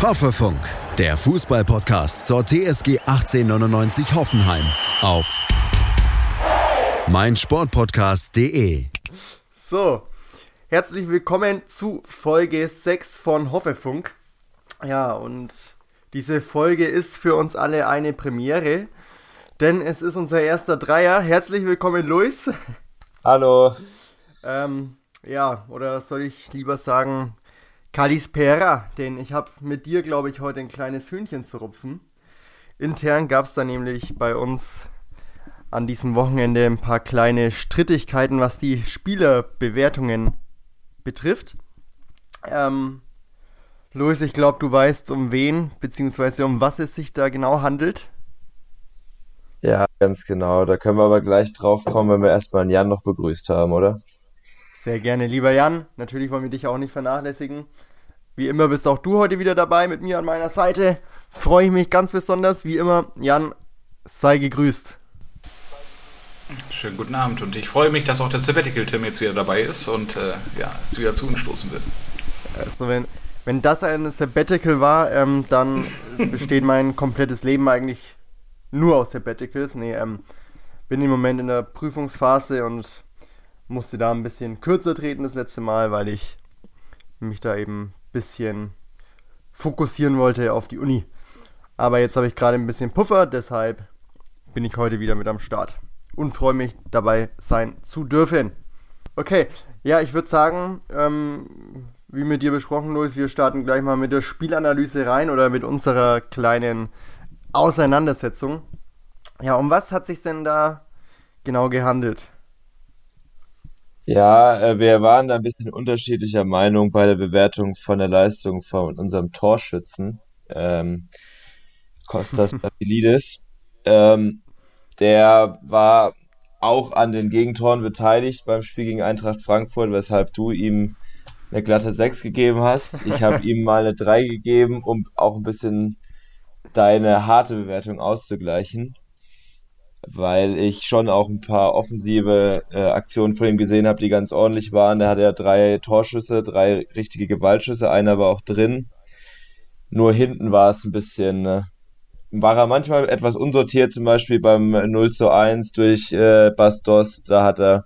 Hoffefunk, der Fußballpodcast zur TSG 1899 Hoffenheim auf meinsportpodcast.de. So, herzlich willkommen zu Folge 6 von Hoffefunk. Ja, und diese Folge ist für uns alle eine Premiere, denn es ist unser erster Dreier. Herzlich willkommen, Luis. Hallo. Ähm, ja, oder soll ich lieber sagen, Kalispera, denn ich habe mit dir, glaube ich, heute ein kleines Hühnchen zu rupfen. Intern gab es da nämlich bei uns an diesem Wochenende ein paar kleine Strittigkeiten, was die Spielerbewertungen betrifft. Ähm, Luis, ich glaube, du weißt, um wen bzw. um was es sich da genau handelt. Ja, ganz genau. Da können wir aber gleich drauf kommen, wenn wir erstmal Jan noch begrüßt haben, oder? Sehr gerne, lieber Jan. Natürlich wollen wir dich auch nicht vernachlässigen. Wie immer bist auch du heute wieder dabei mit mir an meiner Seite. Freue ich mich ganz besonders. Wie immer, Jan, sei gegrüßt. Schönen guten Abend und ich freue mich, dass auch der Sabbatical Tim jetzt wieder dabei ist und äh, ja, jetzt wieder zu uns stoßen wird. Also wenn, wenn das ein Sabbatical war, ähm, dann besteht mein komplettes Leben eigentlich nur aus Sabbaticals. Nee, ähm, bin im Moment in der Prüfungsphase und musste da ein bisschen kürzer treten das letzte Mal, weil ich mich da eben bisschen fokussieren wollte auf die Uni. Aber jetzt habe ich gerade ein bisschen Puffer, deshalb bin ich heute wieder mit am Start und freue mich dabei sein zu dürfen. Okay, ja, ich würde sagen, ähm, wie mit dir besprochen, Luis, wir starten gleich mal mit der Spielanalyse rein oder mit unserer kleinen Auseinandersetzung. Ja, um was hat sich denn da genau gehandelt? Ja, äh, wir waren da ein bisschen unterschiedlicher Meinung bei der Bewertung von der Leistung von unserem Torschützen, ähm, Kostas Staphylides. ähm, der war auch an den Gegentoren beteiligt beim Spiel gegen Eintracht Frankfurt, weshalb du ihm eine glatte 6 gegeben hast. Ich habe ihm mal eine 3 gegeben, um auch ein bisschen deine harte Bewertung auszugleichen weil ich schon auch ein paar offensive äh, Aktionen von ihm gesehen habe, die ganz ordentlich waren. Da hatte er drei Torschüsse, drei richtige Gewaltschüsse, einer war auch drin. Nur hinten war es ein bisschen, äh, war er manchmal etwas unsortiert, zum Beispiel beim 0 zu 1 durch äh, Bastos. Da hat er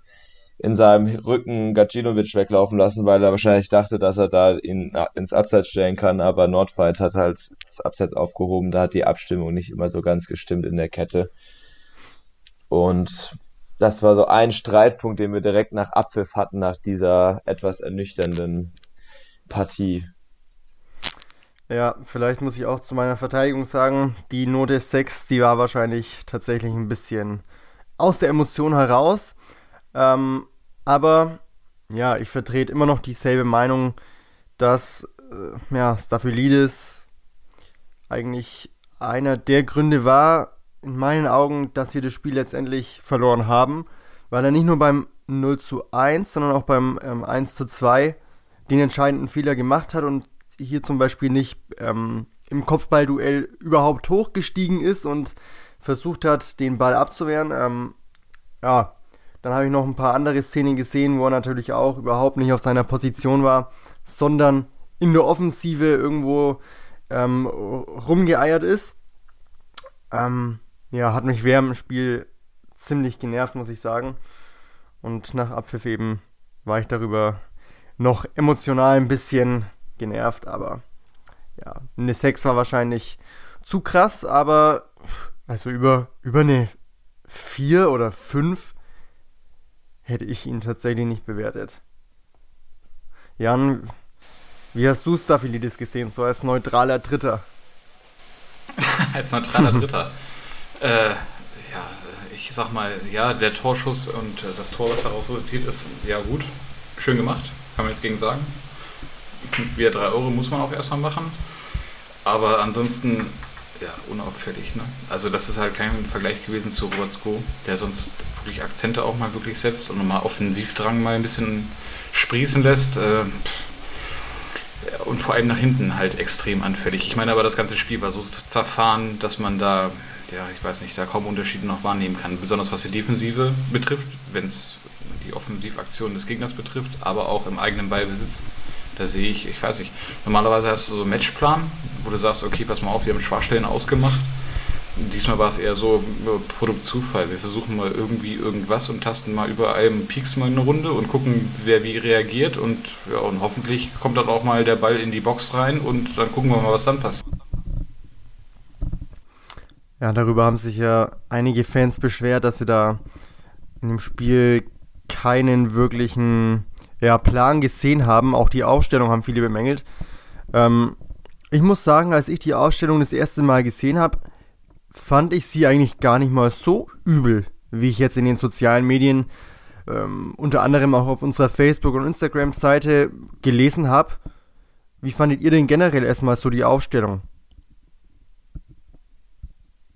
in seinem Rücken Gacinovic weglaufen lassen, weil er wahrscheinlich dachte, dass er da ihn ins Abseits stellen kann, aber Nordfight hat halt das Abseits aufgehoben, da hat die Abstimmung nicht immer so ganz gestimmt in der Kette. Und das war so ein Streitpunkt, den wir direkt nach Abpfiff hatten, nach dieser etwas ernüchternden Partie. Ja, vielleicht muss ich auch zu meiner Verteidigung sagen, die Note 6, die war wahrscheinlich tatsächlich ein bisschen aus der Emotion heraus. Ähm, aber ja, ich vertrete immer noch dieselbe Meinung, dass äh, ja, Staphylidis eigentlich einer der Gründe war, in meinen Augen, dass wir das Spiel letztendlich verloren haben, weil er nicht nur beim 0 zu 1, sondern auch beim ähm, 1 zu 2 den entscheidenden Fehler gemacht hat und hier zum Beispiel nicht ähm, im Kopfballduell überhaupt hochgestiegen ist und versucht hat, den Ball abzuwehren. Ähm, ja, dann habe ich noch ein paar andere Szenen gesehen, wo er natürlich auch überhaupt nicht auf seiner Position war, sondern in der Offensive irgendwo ähm, rumgeeiert ist. Ähm, ja, hat mich während dem Spiel ziemlich genervt, muss ich sagen. Und nach Abpfiff eben war ich darüber noch emotional ein bisschen genervt, aber ja, eine 6 war wahrscheinlich zu krass, aber also über, über eine 4 oder 5 hätte ich ihn tatsächlich nicht bewertet. Jan, wie hast du Staphylidis gesehen, so als neutraler Dritter? als neutraler Dritter. Äh, ja, ich sag mal, ja, der Torschuss und äh, das Tor, was daraus resultiert ist, ja gut, schön gemacht, kann man jetzt gegen sagen. Wieder 3 Euro muss man auch erstmal machen. Aber ansonsten, ja, unauffällig. Ne? Also das ist halt kein Vergleich gewesen zu Robert Sko, der sonst wirklich Akzente auch mal wirklich setzt und nochmal Offensivdrang mal ein bisschen sprießen lässt. Äh, und vor allem nach hinten halt extrem anfällig. Ich meine aber, das ganze Spiel war so zerfahren, dass man da ja, ich weiß nicht, da kaum Unterschiede noch wahrnehmen kann. Besonders was die Defensive betrifft, wenn es die Offensivaktion des Gegners betrifft, aber auch im eigenen Ballbesitz. Da sehe ich, ich weiß nicht, normalerweise hast du so einen Matchplan, wo du sagst, okay, pass mal auf, wir haben Schwachstellen ausgemacht. Diesmal war es eher so Produktzufall. Wir versuchen mal irgendwie irgendwas und tasten mal überall Peaks mal eine Runde und gucken, wer wie reagiert und, ja, und hoffentlich kommt dann auch mal der Ball in die Box rein und dann gucken wir mal, was dann passiert. Ja, darüber haben sich ja einige Fans beschwert, dass sie da in dem Spiel keinen wirklichen ja, Plan gesehen haben. Auch die Aufstellung haben viele bemängelt. Ähm, ich muss sagen, als ich die Ausstellung das erste Mal gesehen habe, fand ich sie eigentlich gar nicht mal so übel, wie ich jetzt in den sozialen Medien, ähm, unter anderem auch auf unserer Facebook- und Instagram-Seite gelesen habe. Wie fandet ihr denn generell erstmal so die Aufstellung?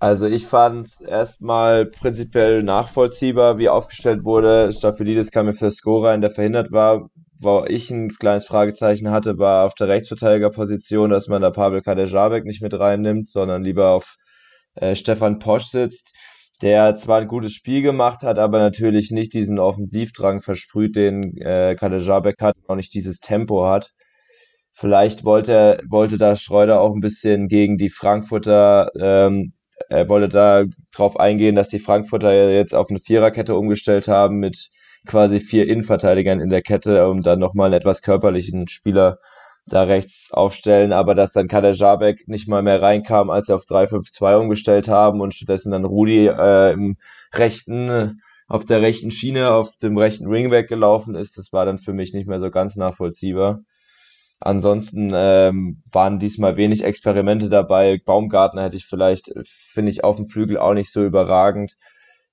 Also ich fand erstmal prinzipiell nachvollziehbar, wie aufgestellt wurde. Staphylides kam mir für Score rein, der verhindert war. Wo ich ein kleines Fragezeichen hatte, war auf der Rechtsverteidigerposition, dass man da Pavel Kadejabek nicht mit reinnimmt, sondern lieber auf äh, Stefan Posch sitzt, der zwar ein gutes Spiel gemacht hat, aber natürlich nicht diesen Offensivdrang versprüht, den äh, Kadejabek hat, auch nicht dieses Tempo hat. Vielleicht wollte, wollte da Schreuder auch ein bisschen gegen die Frankfurter ähm, er wollte da drauf eingehen, dass die Frankfurter jetzt auf eine Viererkette umgestellt haben mit quasi vier Innenverteidigern in der Kette, um dann nochmal einen etwas körperlichen Spieler da rechts aufstellen, aber dass dann Kader Jabek nicht mal mehr reinkam, als sie auf 3-5-2 umgestellt haben und stattdessen dann Rudi äh, im rechten, auf der rechten Schiene, auf dem rechten Ringback gelaufen ist, das war dann für mich nicht mehr so ganz nachvollziehbar. Ansonsten ähm, waren diesmal wenig Experimente dabei. Baumgartner hätte ich vielleicht, finde ich, auf dem Flügel auch nicht so überragend.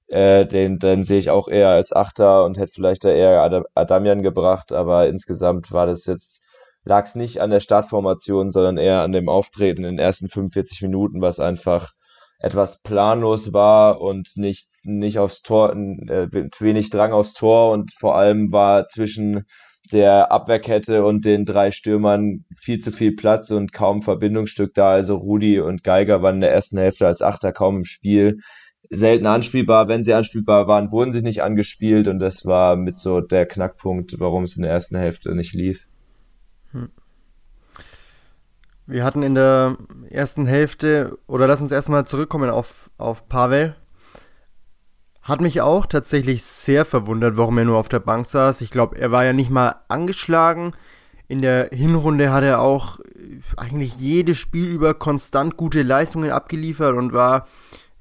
Äh, den, den sehe ich auch eher als Achter und hätte vielleicht da eher Adam, Adamian gebracht, aber insgesamt war das jetzt, lag es nicht an der Startformation, sondern eher an dem Auftreten in den ersten 45 Minuten, was einfach etwas planlos war und nicht, nicht aufs Tor, äh, wenig Drang aufs Tor und vor allem war zwischen der Abwehrkette und den drei Stürmern viel zu viel Platz und kaum Verbindungsstück da. Also Rudi und Geiger waren in der ersten Hälfte als Achter kaum im Spiel. Selten anspielbar. Wenn sie anspielbar waren, wurden sie nicht angespielt und das war mit so der Knackpunkt, warum es in der ersten Hälfte nicht lief. Hm. Wir hatten in der ersten Hälfte, oder lass uns erstmal zurückkommen auf, auf Pavel. Hat mich auch tatsächlich sehr verwundert, warum er nur auf der Bank saß. Ich glaube, er war ja nicht mal angeschlagen. In der Hinrunde hat er auch äh, eigentlich jedes Spiel über konstant gute Leistungen abgeliefert und war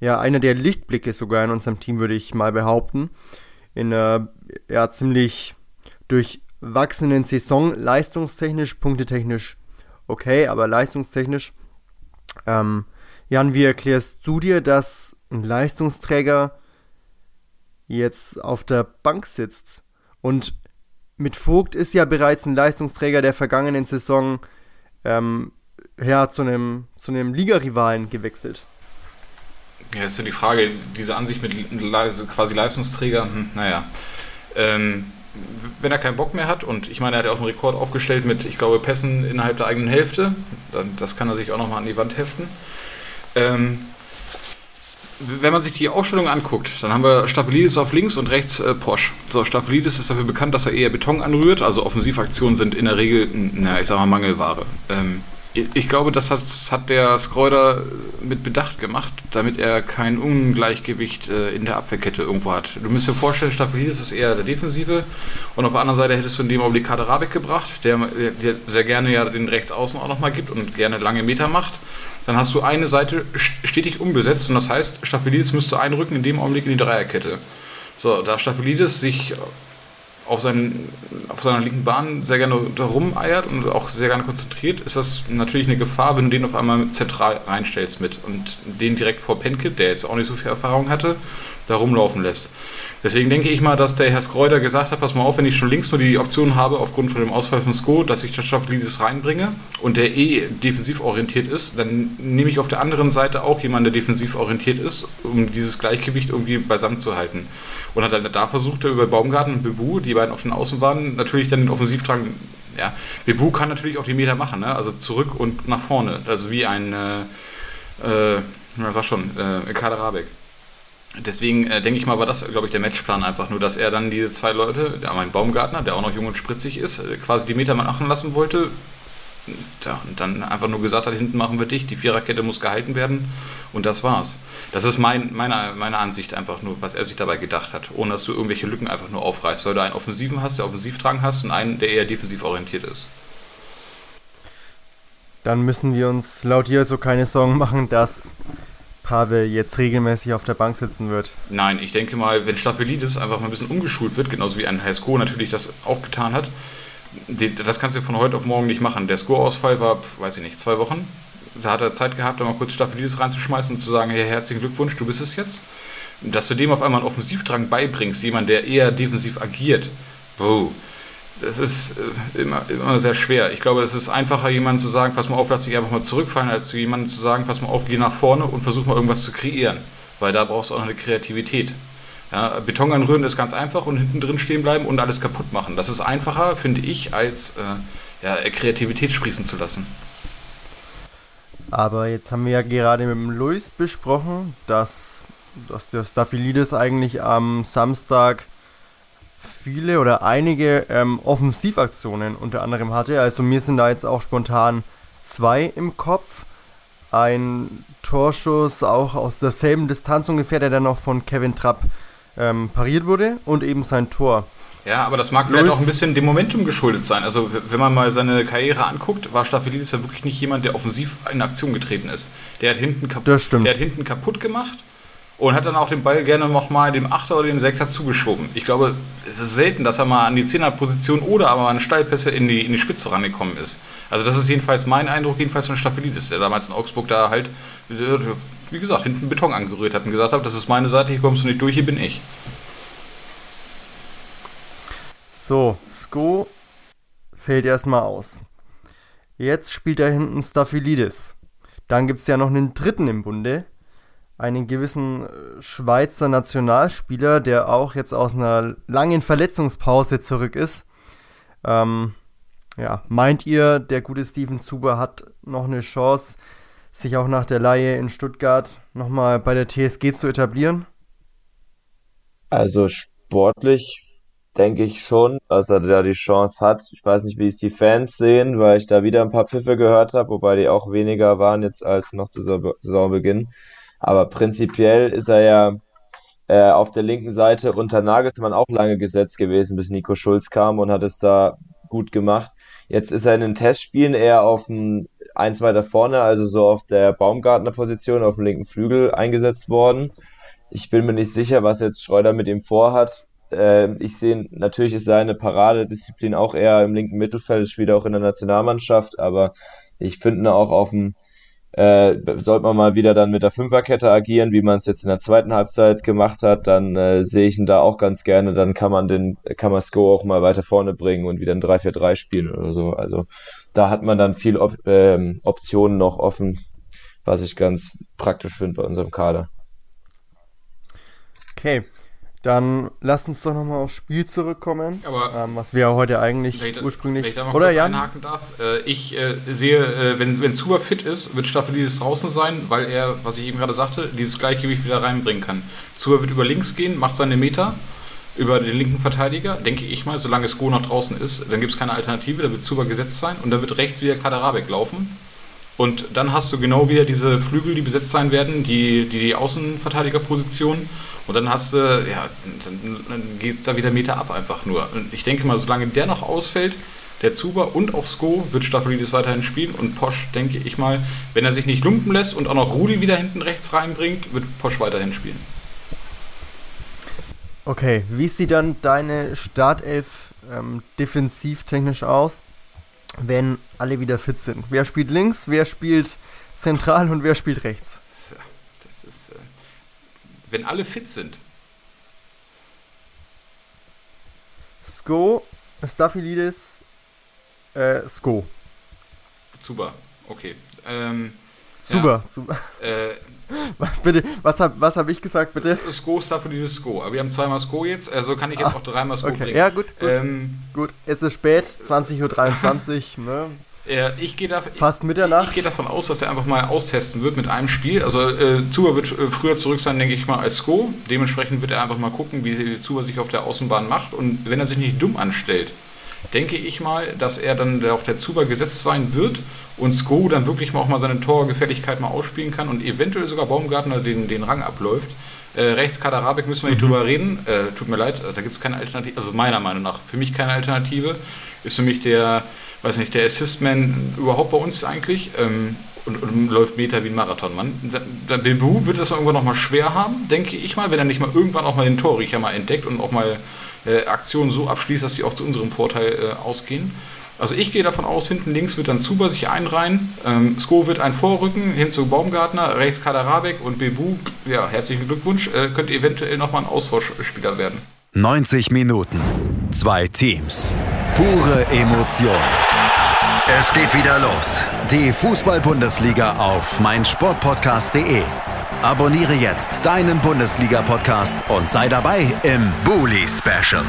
ja einer der Lichtblicke sogar in unserem Team, würde ich mal behaupten. In einer ja, ziemlich durchwachsenen Saison, leistungstechnisch, punktetechnisch okay, aber leistungstechnisch. Ähm, Jan, wie erklärst du dir, dass ein Leistungsträger jetzt auf der Bank sitzt. Und mit Vogt ist ja bereits ein Leistungsträger der vergangenen Saison ähm, ja, zu einem, zu einem Ligarivalen gewechselt. Ja, ist ja die Frage, diese Ansicht mit quasi Leistungsträger, hm, naja. Ähm, wenn er keinen Bock mehr hat, und ich meine, er hat ja auch einen Rekord aufgestellt mit, ich glaube, Pässen innerhalb der eigenen Hälfte, dann, das kann er sich auch nochmal an die Wand heften. Ähm, wenn man sich die Aufstellung anguckt, dann haben wir Stapelidis auf links und rechts äh, Porsche. So, Stapelidis ist dafür bekannt, dass er eher Beton anrührt, also Offensivaktionen sind in der Regel, na, ich sag mal, Mangelware. Ähm, ich glaube, das hat, hat der Schreuder mit Bedacht gemacht, damit er kein Ungleichgewicht äh, in der Abwehrkette irgendwo hat. Du musst dir vorstellen, Stapelidis ist eher der Defensive und auf der anderen Seite hättest du in dem Augenblick Kaderabek gebracht, der, der sehr gerne ja den Rechtsaußen auch nochmal gibt und gerne lange Meter macht dann hast du eine Seite stetig umbesetzt und das heißt, Staphylides müsste einrücken in dem Augenblick in die Dreierkette. So, da Staphylides sich auf, seinen, auf seiner linken Bahn sehr gerne da rumeiert und auch sehr gerne konzentriert, ist das natürlich eine Gefahr, wenn du den auf einmal zentral reinstellst mit und den direkt vor Penkit, der jetzt auch nicht so viel Erfahrung hatte, da rumlaufen lässt. Deswegen denke ich mal, dass der Herr Skreuder gesagt hat, pass mal auf, wenn ich schon links nur die Option habe, aufgrund von dem Ausfall von Sko, dass ich das Staffelidis reinbringe und der eh defensiv orientiert ist, dann nehme ich auf der anderen Seite auch jemanden, der defensiv orientiert ist, um dieses Gleichgewicht irgendwie beisammen zu halten. Und hat dann da versucht, über Baumgarten und Bebu, die beiden auf den Außen waren, natürlich dann den Offensivtrag, ja, Bebu kann natürlich auch die Meter machen, ne? also zurück und nach vorne, also wie ein, äh, äh, sag schon, äh, Kader Rabeck. Deswegen äh, denke ich mal, war das, glaube ich, der Matchplan einfach nur, dass er dann diese zwei Leute, der mein Baumgartner, der auch noch jung und spritzig ist, äh, quasi die Meter mal machen lassen wollte. Tja, und dann einfach nur gesagt hat, hinten machen wir dich, die Viererkette muss gehalten werden und das war's. Das ist mein, meine, meine Ansicht einfach nur, was er sich dabei gedacht hat, ohne dass du irgendwelche Lücken einfach nur aufreißt, weil du einen Offensiven hast, der Offensivtragen hast und einen, der eher defensiv orientiert ist. Dann müssen wir uns laut dir so keine Sorgen machen, dass Pavel jetzt regelmäßig auf der Bank sitzen wird. Nein, ich denke mal, wenn Stapelidis einfach mal ein bisschen umgeschult wird, genauso wie ein Heisko natürlich das auch getan hat, das kannst du von heute auf morgen nicht machen. Der Score-Ausfall war, weiß ich nicht, zwei Wochen. Da hat er Zeit gehabt, da mal kurz Stapelidis reinzuschmeißen und zu sagen, hey, herzlichen Glückwunsch, du bist es jetzt. Dass du dem auf einmal einen Offensivdrang beibringst, jemand, der eher defensiv agiert, wow, das ist äh, immer, immer sehr schwer. Ich glaube, es ist einfacher, jemandem zu sagen, pass mal auf, lass dich einfach mal zurückfallen, als zu jemandem zu sagen, pass mal auf, geh nach vorne und versuch mal irgendwas zu kreieren. Weil da brauchst du auch noch eine Kreativität. Ja, Beton anrühren ist ganz einfach und hinten drin stehen bleiben und alles kaputt machen. Das ist einfacher, finde ich, als äh, ja, Kreativität sprießen zu lassen. Aber jetzt haben wir ja gerade mit dem Luis besprochen, dass, dass der Staphylidis eigentlich am Samstag viele oder einige ähm, Offensivaktionen unter anderem hatte. Also mir sind da jetzt auch spontan zwei im Kopf. Ein Torschuss auch aus derselben Distanz ungefähr, der dann noch von Kevin Trapp ähm, pariert wurde und eben sein Tor. Ja, aber das mag vielleicht auch ein bisschen dem Momentum geschuldet sein. Also wenn man mal seine Karriere anguckt, war Staphelidis ja wirklich nicht jemand, der offensiv in Aktion getreten ist. Der hat hinten, kaputt, der hat hinten kaputt gemacht und hat dann auch den Ball gerne nochmal dem Achter oder dem Sechser zugeschoben. Ich glaube, es ist selten, dass er mal an die Zehnerposition oder aber an Steilpässe in die, in die Spitze rangekommen ist. Also das ist jedenfalls mein Eindruck, jedenfalls von Staphelidis, der damals in Augsburg da halt, wie gesagt, hinten Beton angerührt hat und gesagt hat, das ist meine Seite, hier kommst du nicht durch, hier bin ich. So, Sko fällt erstmal aus. Jetzt spielt da hinten Staphylidis. Dann gibt es ja noch einen dritten im Bunde, einen gewissen äh, Schweizer Nationalspieler, der auch jetzt aus einer langen Verletzungspause zurück ist. Ähm, ja, meint ihr, der gute Steven Zuber hat noch eine Chance, sich auch nach der Laie in Stuttgart nochmal bei der TSG zu etablieren? Also sportlich denke ich schon, dass er da die Chance hat. Ich weiß nicht, wie es die Fans sehen, weil ich da wieder ein paar Pfiffe gehört habe, wobei die auch weniger waren jetzt als noch zu Saisonbeginn. Aber prinzipiell ist er ja äh, auf der linken Seite unter Nagelsmann auch lange gesetzt gewesen, bis Nico Schulz kam und hat es da gut gemacht. Jetzt ist er in den Testspielen eher auf dem eins weiter vorne, also so auf der Baumgartner Position, auf dem linken Flügel eingesetzt worden. Ich bin mir nicht sicher, was jetzt Schreuder mit ihm vorhat. Äh, ich sehe, natürlich ist seine Paradedisziplin auch eher im linken Mittelfeld, spielt auch in der Nationalmannschaft, aber ich finde auch auf dem äh, sollte man mal wieder dann mit der Fünferkette agieren, wie man es jetzt in der zweiten Halbzeit gemacht hat, dann äh, sehe ich ihn da auch ganz gerne. Dann kann man den, kann man Sko auch mal weiter vorne bringen und wieder ein 3-4-3 spielen oder so. Also da hat man dann viel Op ähm, Optionen noch offen, was ich ganz praktisch finde bei unserem Kader. Okay, dann lasst uns doch nochmal aufs Spiel zurückkommen, Aber ähm, was wir ja heute eigentlich ich, ursprünglich... Wenn ich da mal oder Jan? einhaken darf. Äh, ich äh, sehe, äh, wenn, wenn Zuber fit ist, wird Staffelidis draußen sein, weil er, was ich eben gerade sagte, dieses Gleichgewicht wieder reinbringen kann. Zuber wird über links gehen, macht seine Meter über den linken Verteidiger, denke ich mal, solange es Go nach draußen ist, dann gibt es keine Alternative, da wird Zuber gesetzt sein und dann wird rechts wieder Kaderabek laufen. Und dann hast du genau wieder diese Flügel, die besetzt sein werden, die, die, die Außenverteidigerposition. Und dann hast du, ja, dann, dann geht da wieder Meter ab einfach nur. Und ich denke mal, solange der noch ausfällt, der Zuber und auch Sko wird Staffelidis weiterhin spielen und Posch, denke ich mal, wenn er sich nicht lumpen lässt und auch noch Rudi wieder hinten rechts reinbringt, wird Posch weiterhin spielen. Okay, wie sieht dann deine Startelf ähm, defensivtechnisch aus, wenn alle wieder fit sind? Wer spielt links, wer spielt zentral und wer spielt rechts? Ja, das ist, äh, wenn alle fit sind. Sko, Staphylidis, äh, Sko. Super, okay. Ähm, Super, super. äh, bitte, was habe was hab ich gesagt, bitte? Sko, Staphylidis, Sko. Aber wir haben zweimal Sko jetzt, also kann ich jetzt Ah, auch dreimal Sko Okay, bringen. ja, gut, gut. Ähm, gut, es ist spät, 20.23 Uhr, ne? ich gehe da, Fast Mitternacht. Ich, ich gehe davon aus, dass er einfach mal austesten wird mit einem Spiel. Also äh, Zuba wird äh, früher zurück sein, denke ich mal, als Sko. Dementsprechend wird er einfach mal gucken, wie Zuba sich auf der Außenbahn macht. Und wenn er sich nicht dumm anstellt, denke ich mal, dass er dann auf der Zuba gesetzt sein wird und Sko dann wirklich mal auch mal seine Torgefälligkeit mal ausspielen kann und eventuell sogar Baumgartner den, den Rang abläuft. Äh, rechts Kaderabek müssen wir nicht mhm. drüber reden. Äh, tut mir leid, da gibt es keine Alternative. Also meiner Meinung nach, für mich keine Alternative. Ist für mich der, weiß nicht, der Assistman überhaupt bei uns eigentlich. Ähm, und, und, läuft Meter wie ein Marathonmann. Der Bebu wird das irgendwann noch mal schwer haben, denke ich mal, wenn er nicht mal irgendwann auch mal den Torriecher mal entdeckt und auch mal äh, Aktionen so abschließt, dass sie auch zu unserem Vorteil äh, ausgehen. Also ich gehe davon aus, hinten links wird dann Zuber sich einreihen, ähm, Sko wird ein Vorrücken hin zu Baumgartner, rechts Kaderabek und Bebu, ja, herzlichen Glückwunsch, äh, könnte eventuell nochmal ein Austauschspieler werden. 90 Minuten, zwei Teams, pure Emotion. Es geht wieder los. Die Fußball-Bundesliga auf meinsportpodcast.de. Abonniere jetzt deinen Bundesliga-Podcast und sei dabei im Bully Special.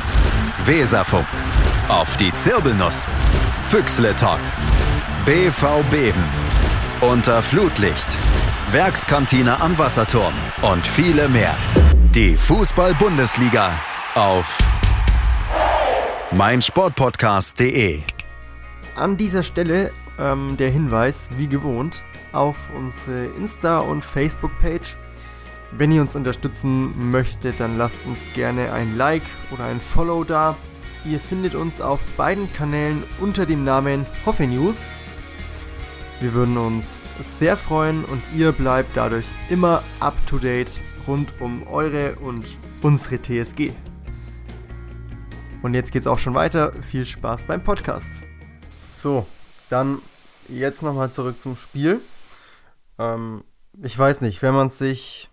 Weserfunk. Auf die Zirbelnuss. Füchsle Talk. BV Beben. Unter Flutlicht. Werkskantine am Wasserturm. Und viele mehr. Die Fußball-Bundesliga auf meinsportpodcast.de. An dieser Stelle ähm, der Hinweis, wie gewohnt, auf unsere Insta- und Facebook-Page. Wenn ihr uns unterstützen möchtet, dann lasst uns gerne ein Like oder ein Follow da. Ihr findet uns auf beiden Kanälen unter dem Namen Hoffe News. Wir würden uns sehr freuen und ihr bleibt dadurch immer up to date rund um eure und unsere TSG. Und jetzt geht's auch schon weiter. Viel Spaß beim Podcast. So, dann jetzt nochmal zurück zum Spiel. Ähm, ich weiß nicht, wenn man sich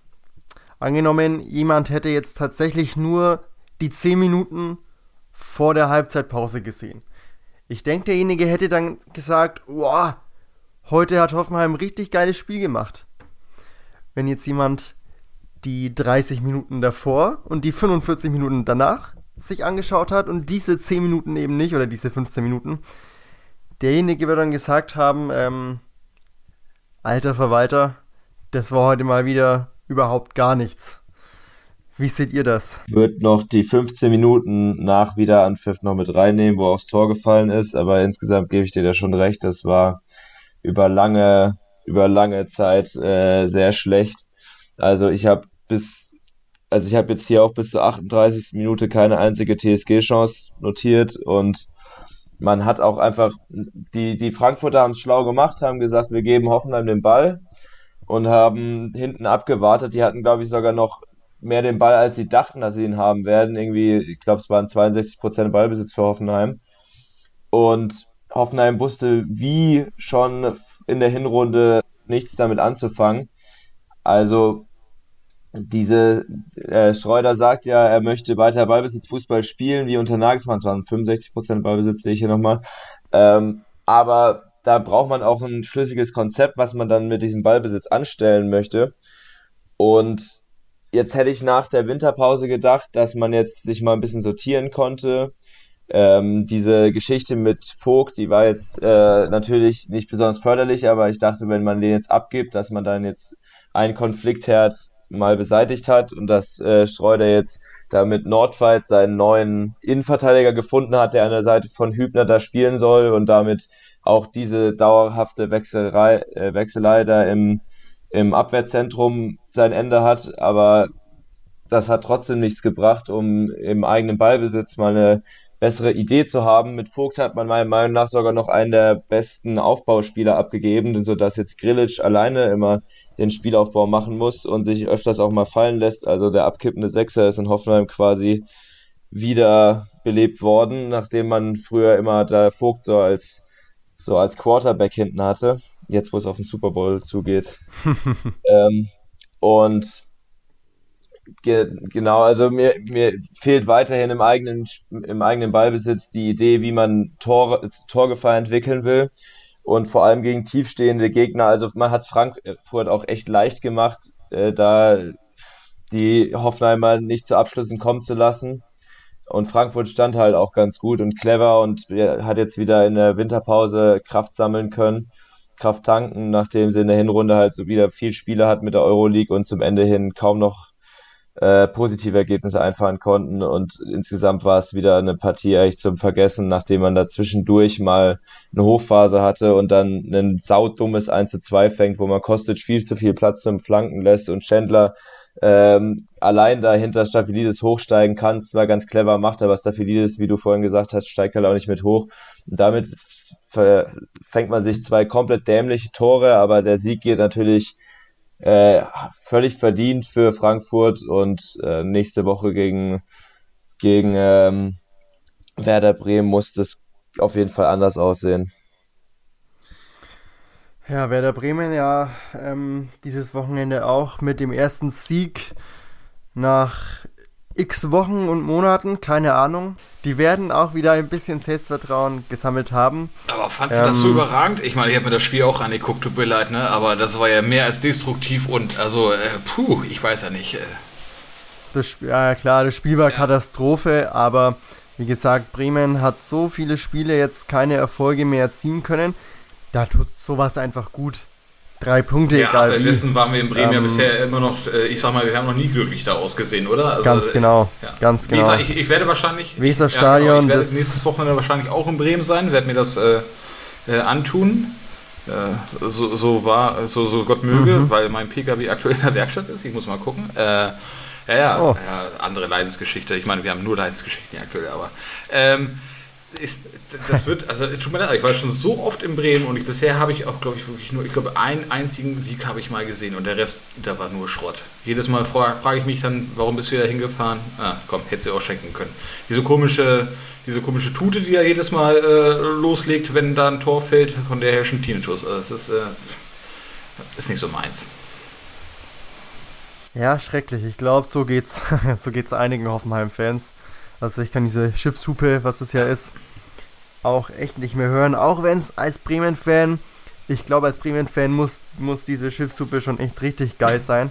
angenommen, jemand hätte jetzt tatsächlich nur die 10 Minuten vor der Halbzeitpause gesehen. Ich denke, derjenige hätte dann gesagt, wow, heute hat Hoffenheim ein richtig geiles Spiel gemacht. Wenn jetzt jemand die 30 Minuten davor und die 45 Minuten danach sich angeschaut hat und diese 10 Minuten eben nicht oder diese 15 Minuten, derjenige wird dann gesagt haben, ähm, alter Verwalter, das war heute mal wieder überhaupt gar nichts. Wie seht ihr das? Wird noch die 15 Minuten nach Wiederanpfiff noch mit reinnehmen, wo aufs Tor gefallen ist, aber insgesamt gebe ich dir da schon recht, das war über lange, über lange Zeit äh, sehr schlecht. Also ich habe bis, also ich habe jetzt hier auch bis zur 38. Minute keine einzige TSG-Chance notiert und man hat auch einfach, die, die Frankfurter haben es schlau gemacht, haben gesagt, wir geben Hoffenheim den Ball und haben hinten abgewartet. Die hatten, glaube ich, sogar noch mehr den Ball, als sie dachten, dass sie ihn haben werden. Irgendwie, ich glaube, es waren 62% Ballbesitz für Hoffenheim. Und Hoffenheim wusste, wie schon in der Hinrunde nichts damit anzufangen. Also diese äh, Schreuder sagt ja, er möchte weiter Ballbesitz Fußball spielen, wie unter Nagelsmann. Es waren 65% Ballbesitz, sehe ich hier nochmal. Ähm, aber da braucht man auch ein schlüssiges Konzept, was man dann mit diesem Ballbesitz anstellen möchte. Und jetzt hätte ich nach der Winterpause gedacht, dass man jetzt sich mal ein bisschen sortieren konnte. Ähm, diese Geschichte mit Vogt, die war jetzt äh, natürlich nicht besonders förderlich, aber ich dachte, wenn man den jetzt abgibt, dass man dann jetzt einen Konfliktherd mal beseitigt hat und dass äh, Schreuder jetzt da mit Nordwald seinen neuen Innenverteidiger gefunden hat, der an der Seite von Hübner da spielen soll und damit auch diese dauerhafte Wechselei, äh, Wechselei da im im Abwehrzentrum sein Ende hat, aber das hat trotzdem nichts gebracht, um im eigenen Ballbesitz mal eine bessere Idee zu haben. Mit Vogt hat man meiner Meinung nach sogar noch einen der besten Aufbauspieler abgegeben, sodass jetzt Grilic alleine immer den Spielaufbau machen muss und sich öfters auch mal fallen lässt. Also der abkippende Sechser ist in Hoffenheim quasi wieder belebt worden, nachdem man früher immer da Vogt so als so als Quarterback hinten hatte jetzt wo es auf den Super Bowl zugeht. ähm, und ge genau, also mir, mir fehlt weiterhin im eigenen, im eigenen Ballbesitz die Idee, wie man Tor, Torgefahr entwickeln will. Und vor allem gegen tiefstehende Gegner. Also man hat es Frankfurt auch echt leicht gemacht, äh, da die Hoffenheimer nicht zu Abschlüssen kommen zu lassen. und Frankfurt stand halt auch ganz gut und clever und hat jetzt wieder in der Winterpause Kraft sammeln können, Kraft tanken, nachdem sie in der Hinrunde halt so wieder viel Spiele hat mit der Euroleague und zum Ende hin kaum noch äh, positive Ergebnisse einfahren konnten und insgesamt war es wieder eine Partie echt zum Vergessen, nachdem man da zwischendurch mal eine Hochphase hatte und dann ein saudummes 1 zu 2 fängt, wo man Kostic viel zu viel Platz zum Flanken lässt und Chandler ähm, allein dahinter Staphylides hochsteigen kann, zwar ganz clever macht, aber Staphylides, wie du vorhin gesagt hast, steigt halt auch nicht mit hoch. Und damit fängt man sich zwei komplett dämliche Tore, aber der Sieg geht natürlich äh, völlig verdient für Frankfurt und äh, nächste Woche gegen, gegen ähm, Werder Bremen muss das auf jeden Fall anders aussehen. Ja, Werder Bremen ja ähm, dieses Wochenende auch mit dem ersten Sieg nach x Wochen und Monaten, keine Ahnung. Die werden auch wieder ein bisschen Selbstvertrauen gesammelt haben. Aber fandst du ähm, das so überragend? Ich meine, ich habe mir das Spiel auch angeguckt, tut mir leid, ne? Aber das war ja mehr als destruktiv und also, äh, puh, ich weiß ja nicht. Äh. Das, ja, klar, das Spiel war ja. Katastrophe, aber wie gesagt, Bremen hat so viele Spiele jetzt keine Erfolge mehr erzielen können. Da tut sowas einfach gut drei Punkte, ja, egal. Stattdessen waren wir in Bremen ähm, ja bisher immer noch, äh, ich sag mal, wir haben noch nie glücklich da ausgesehen, oder? Also, ganz genau, ja. ganz genau. Gesagt, ich, ich, werde wahrscheinlich. Weserstadion. Ja, genau, ich werde nächstes Wochenende wahrscheinlich auch in Bremen sein, werde mir das äh, äh, antun. Äh, so, so war, so, so Gott möge, mhm. weil mein PKW aktuell in der Werkstatt ist. Ich muss mal gucken. Äh, ja, ja, oh. ja, andere Leidensgeschichte. Ich meine, wir haben nur Leidensgeschichten aktuell, aber. Ähm, das wird, also tut mir leid, ich war schon so oft in Bremen und ich, bisher habe ich auch, glaube ich, wirklich nur, ich glaube, einen einzigen Sieg habe ich mal gesehen und der Rest, da war nur Schrott. Jedes Mal frage frag ich mich dann, warum bist du da hingefahren? Ah, komm, hätte sie auch schenken können. Diese komische, diese komische Tute, die er jedes Mal äh, loslegt, wenn da ein Tor fällt, von der her schon Tinnitus. Also das ist, äh, ist nicht so meins. Ja, schrecklich. Ich glaube, so geht's, so geht's einigen Hoffenheim-Fans. Also ich kann diese Schiffshupe, was es ja ist, auch echt nicht mehr hören. Auch wenn es als Bremen-Fan, ich glaube, als Bremen-Fan muss, muss diese Schiffshupe schon echt richtig geil sein.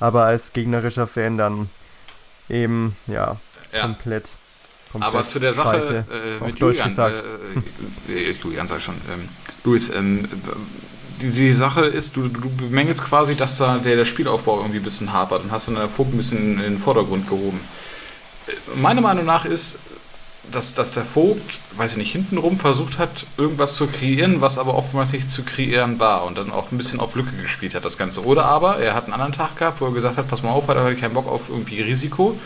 Aber als gegnerischer Fan dann eben, ja, ja. komplett. komplett Aber zu der Sache äh, mit Julian, gesagt. Äh, äh, Julian sag schon, ähm, Luis, ähm, die, die, Sache ist, du, du bemängelst quasi, dass da der, der Spielaufbau irgendwie ein bisschen hapert und hast dann der Vogt ein bisschen in den Vordergrund gehoben. Meiner Meinung nach ist dass, dass der Vogt, weiß ich nicht, hintenrum versucht hat, irgendwas zu kreieren, was aber oftmals nicht zu kreieren war und dann auch ein bisschen auf Lücke gespielt hat, das Ganze. Oder aber er hat einen anderen Tag gehabt, wo er gesagt hat, pass mal auf, hat er keinen Bock auf irgendwie Risiko.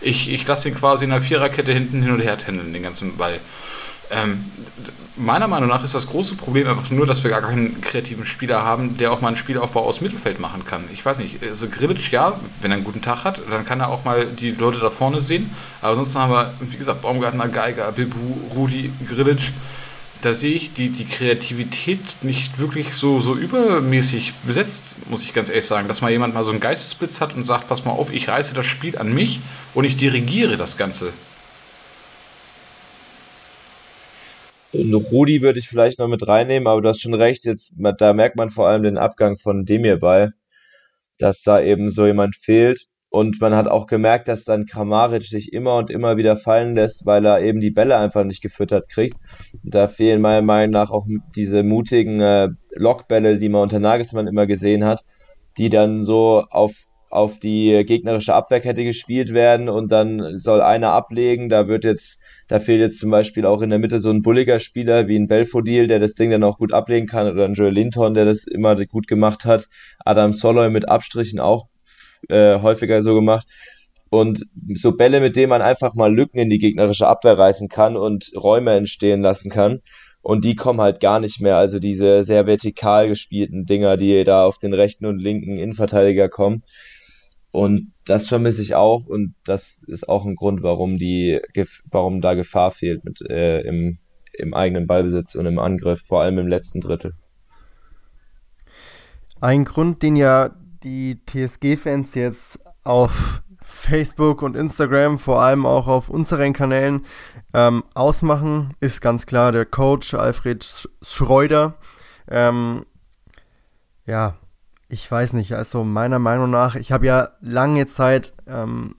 Ich, ich lasse ihn quasi in einer Viererkette hinten hin und her tändeln, den ganzen Ball. Ähm, meiner Meinung nach ist das große Problem einfach nur, dass wir gar keinen kreativen Spieler haben, der auch mal einen Spielaufbau aus Mittelfeld machen kann. Ich weiß nicht, also Grilic ja, wenn er einen guten Tag hat, dann kann er auch mal die Leute da vorne sehen. Aber ansonsten haben wir, wie gesagt, Baumgartner, Geiger, Bibu, Rudi, Grilic. Da sehe ich die, die Kreativität nicht wirklich so, so übermäßig besetzt, muss ich ganz ehrlich sagen. Dass mal jemand mal so einen Geistesblitz hat und sagt, pass mal auf, ich reiße das Spiel an mich und ich dirigiere das Ganze. Und Rudi würde ich vielleicht noch mit reinnehmen, aber du hast schon recht, jetzt, da merkt man vor allem den Abgang von Demir bei, dass da eben so jemand fehlt. Und man hat auch gemerkt, dass dann Kramaric sich immer und immer wieder fallen lässt, weil er eben die Bälle einfach nicht gefüttert kriegt. Und da fehlen meiner Meinung nach auch diese mutigen äh, Lockbälle, die man unter Nagelsmann immer gesehen hat, die dann so auf auf die gegnerische Abwehrkette gespielt werden und dann soll einer ablegen. Da wird jetzt, da fehlt jetzt zum Beispiel auch in der Mitte so ein bulliger Spieler wie ein Belfodil, der das Ding dann auch gut ablegen kann, oder ein Joel Linton, der das immer gut gemacht hat. Adam Soloy mit Abstrichen auch äh, häufiger so gemacht. Und so Bälle, mit denen man einfach mal Lücken in die gegnerische Abwehr reißen kann und Räume entstehen lassen kann. Und die kommen halt gar nicht mehr. Also diese sehr vertikal gespielten Dinger, die da auf den rechten und linken Innenverteidiger kommen und das vermisse ich auch und das ist auch ein Grund, warum die, warum da Gefahr fehlt mit, äh, im, im eigenen Ballbesitz und im Angriff, vor allem im letzten Drittel. Ein Grund, den ja die TSG-Fans jetzt auf Facebook und Instagram, vor allem auch auf unseren Kanälen ähm, ausmachen, ist ganz klar der Coach Alfred Schreuder. Ähm, ja, ich weiß nicht, also meiner Meinung nach, ich habe ja lange Zeit ähm,